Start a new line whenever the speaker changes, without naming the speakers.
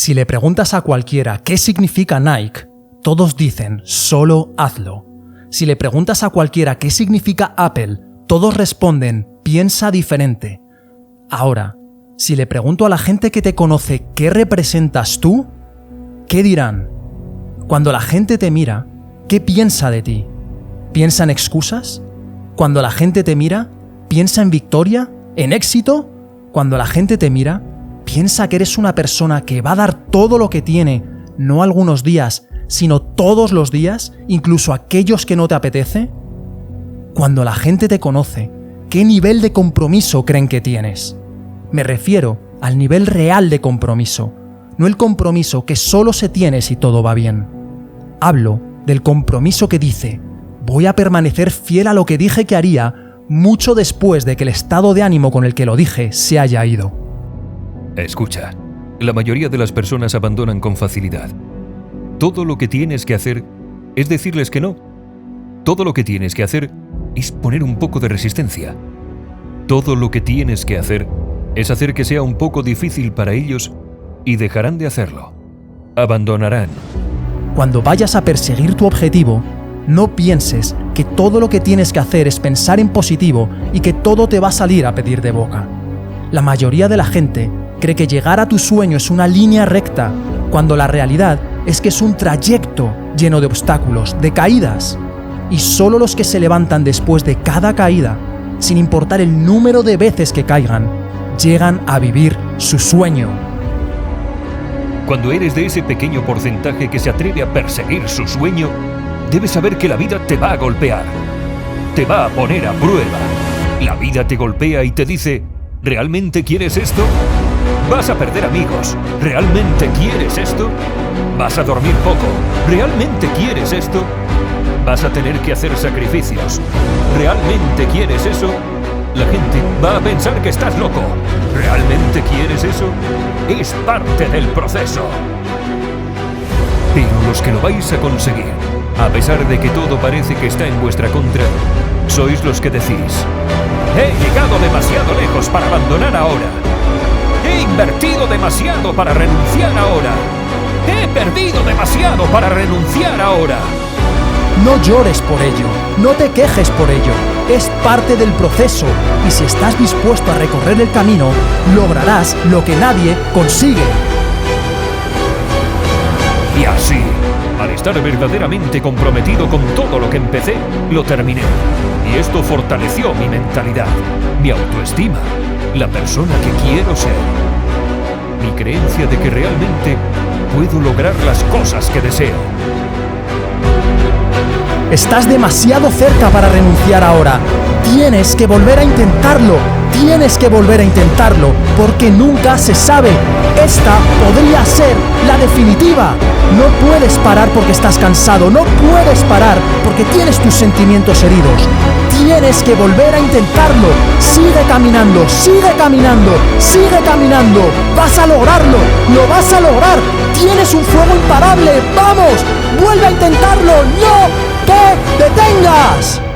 Si le preguntas a cualquiera qué significa Nike, todos dicen solo hazlo. Si le preguntas a cualquiera qué significa Apple, todos responden piensa diferente. Ahora, si le pregunto a la gente que te conoce qué representas tú, ¿qué dirán? Cuando la gente te mira, ¿qué piensa de ti? ¿Piensa en excusas? Cuando la gente te mira, ¿piensa en victoria? ¿En éxito? Cuando la gente te mira, piensa que eres una persona que va a dar todo lo que tiene, no algunos días, sino todos los días, incluso aquellos que no te apetece? Cuando la gente te conoce, ¿qué nivel de compromiso creen que tienes? Me refiero al nivel real de compromiso, no el compromiso que solo se tiene si todo va bien. Hablo del compromiso que dice, voy a permanecer fiel a lo que dije que haría mucho después de que el estado de ánimo con el que lo dije se haya ido.
Escucha, la mayoría de las personas abandonan con facilidad. Todo lo que tienes que hacer es decirles que no. Todo lo que tienes que hacer es poner un poco de resistencia. Todo lo que tienes que hacer es hacer que sea un poco difícil para ellos y dejarán de hacerlo. Abandonarán.
Cuando vayas a perseguir tu objetivo, no pienses que todo lo que tienes que hacer es pensar en positivo y que todo te va a salir a pedir de boca. La mayoría de la gente cree que llegar a tu sueño es una línea recta, cuando la realidad es que es un trayecto lleno de obstáculos, de caídas. Y solo los que se levantan después de cada caída, sin importar el número de veces que caigan, llegan a vivir su sueño.
Cuando eres de ese pequeño porcentaje que se atreve a perseguir su sueño, debes saber que la vida te va a golpear, te va a poner a prueba. La vida te golpea y te dice, ¿realmente quieres esto? Vas a perder amigos. ¿Realmente quieres esto? Vas a dormir poco. ¿Realmente quieres esto? Vas a tener que hacer sacrificios. ¿Realmente quieres eso? La gente va a pensar que estás loco. ¿Realmente quieres eso? Es parte del proceso. Pero los que lo vais a conseguir, a pesar de que todo parece que está en vuestra contra, sois los que decís, he llegado demasiado lejos para abandonar ahora. He invertido demasiado para renunciar ahora. He perdido demasiado para renunciar ahora.
No llores por ello, no te quejes por ello. Es parte del proceso y si estás dispuesto a recorrer el camino, lograrás lo que nadie consigue.
Y así, al estar verdaderamente comprometido con todo lo que empecé, lo terminé. Y esto fortaleció mi mentalidad, mi autoestima, la persona que quiero ser. Mi creencia de que realmente puedo lograr las cosas que deseo.
Estás demasiado cerca para renunciar ahora. Tienes que volver a intentarlo. Tienes que volver a intentarlo porque nunca se sabe. Esta podría ser la definitiva. No puedes parar porque estás cansado. No puedes parar porque tienes tus sentimientos heridos. Tienes que volver a intentarlo. Sigue caminando, sigue caminando, sigue caminando. Vas a lograrlo, lo vas a lograr. Tienes un fuego imparable. Vamos, vuelve a intentarlo. No te detengas.